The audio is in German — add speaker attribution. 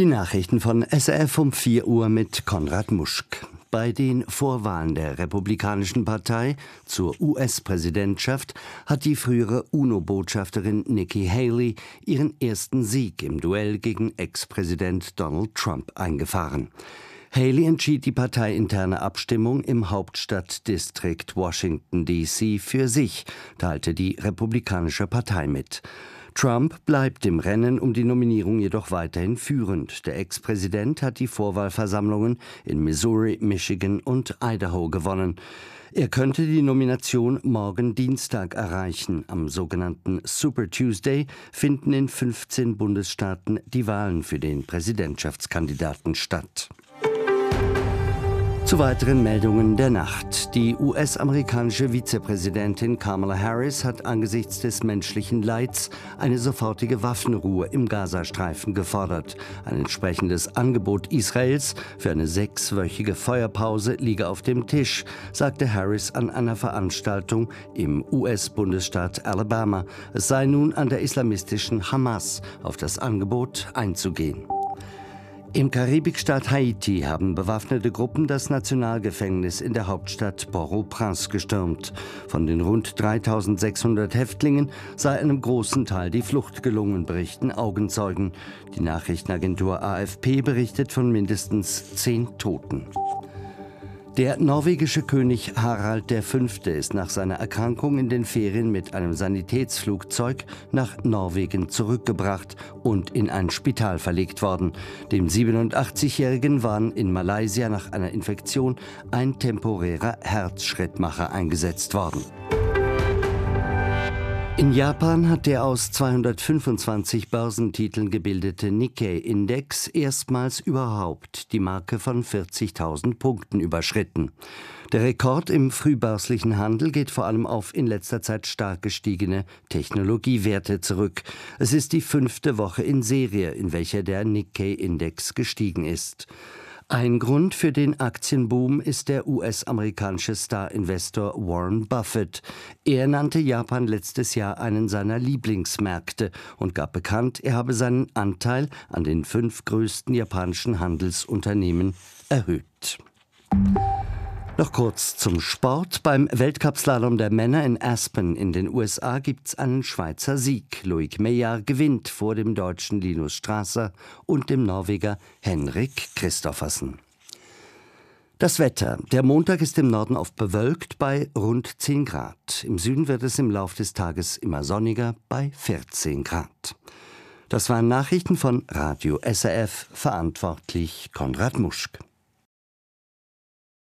Speaker 1: Die Nachrichten von SRF um 4 Uhr mit Konrad Muschk. Bei den Vorwahlen der Republikanischen Partei zur US-Präsidentschaft hat die frühere UNO-Botschafterin Nikki Haley ihren ersten Sieg im Duell gegen Ex-Präsident Donald Trump eingefahren. Haley entschied die parteiinterne Abstimmung im Hauptstadtdistrikt Washington, D.C. für sich, teilte die Republikanische Partei mit. Trump bleibt im Rennen um die Nominierung jedoch weiterhin führend. Der Ex-Präsident hat die Vorwahlversammlungen in Missouri, Michigan und Idaho gewonnen. Er könnte die Nomination morgen Dienstag erreichen. Am sogenannten Super Tuesday finden in 15 Bundesstaaten die Wahlen für den Präsidentschaftskandidaten statt. Zu weiteren Meldungen der Nacht. Die US-amerikanische Vizepräsidentin Kamala Harris hat angesichts des menschlichen Leids eine sofortige Waffenruhe im Gazastreifen gefordert. Ein entsprechendes Angebot Israels für eine sechswöchige Feuerpause liege auf dem Tisch, sagte Harris an einer Veranstaltung im US-Bundesstaat Alabama. Es sei nun an der islamistischen Hamas auf das Angebot einzugehen. Im Karibikstaat Haiti haben bewaffnete Gruppen das Nationalgefängnis in der Hauptstadt Port-au-Prince gestürmt. Von den rund 3600 Häftlingen sei einem großen Teil die Flucht gelungen, berichten Augenzeugen. Die Nachrichtenagentur AFP berichtet von mindestens zehn Toten. Der norwegische König Harald V. ist nach seiner Erkrankung in den Ferien mit einem Sanitätsflugzeug nach Norwegen zurückgebracht und in ein Spital verlegt worden. Dem 87-Jährigen waren in Malaysia nach einer Infektion ein temporärer Herzschrittmacher eingesetzt worden. In Japan hat der aus 225 Börsentiteln gebildete Nikkei-Index erstmals überhaupt die Marke von 40.000 Punkten überschritten. Der Rekord im frühbörslichen Handel geht vor allem auf in letzter Zeit stark gestiegene Technologiewerte zurück. Es ist die fünfte Woche in Serie, in welcher der Nikkei-Index gestiegen ist. Ein Grund für den Aktienboom ist der US-amerikanische Star-Investor Warren Buffett. Er nannte Japan letztes Jahr einen seiner Lieblingsmärkte und gab bekannt, er habe seinen Anteil an den fünf größten japanischen Handelsunternehmen erhöht. Noch kurz zum Sport. Beim Weltcupslalom der Männer in Aspen in den USA gibt es einen Schweizer Sieg. Loic Meyer gewinnt vor dem deutschen Linus Strasser und dem Norweger Henrik Christoffersen. Das Wetter. Der Montag ist im Norden oft bewölkt bei rund 10 Grad. Im Süden wird es im Laufe des Tages immer sonniger bei 14 Grad. Das waren Nachrichten von Radio SRF, verantwortlich Konrad Muschk.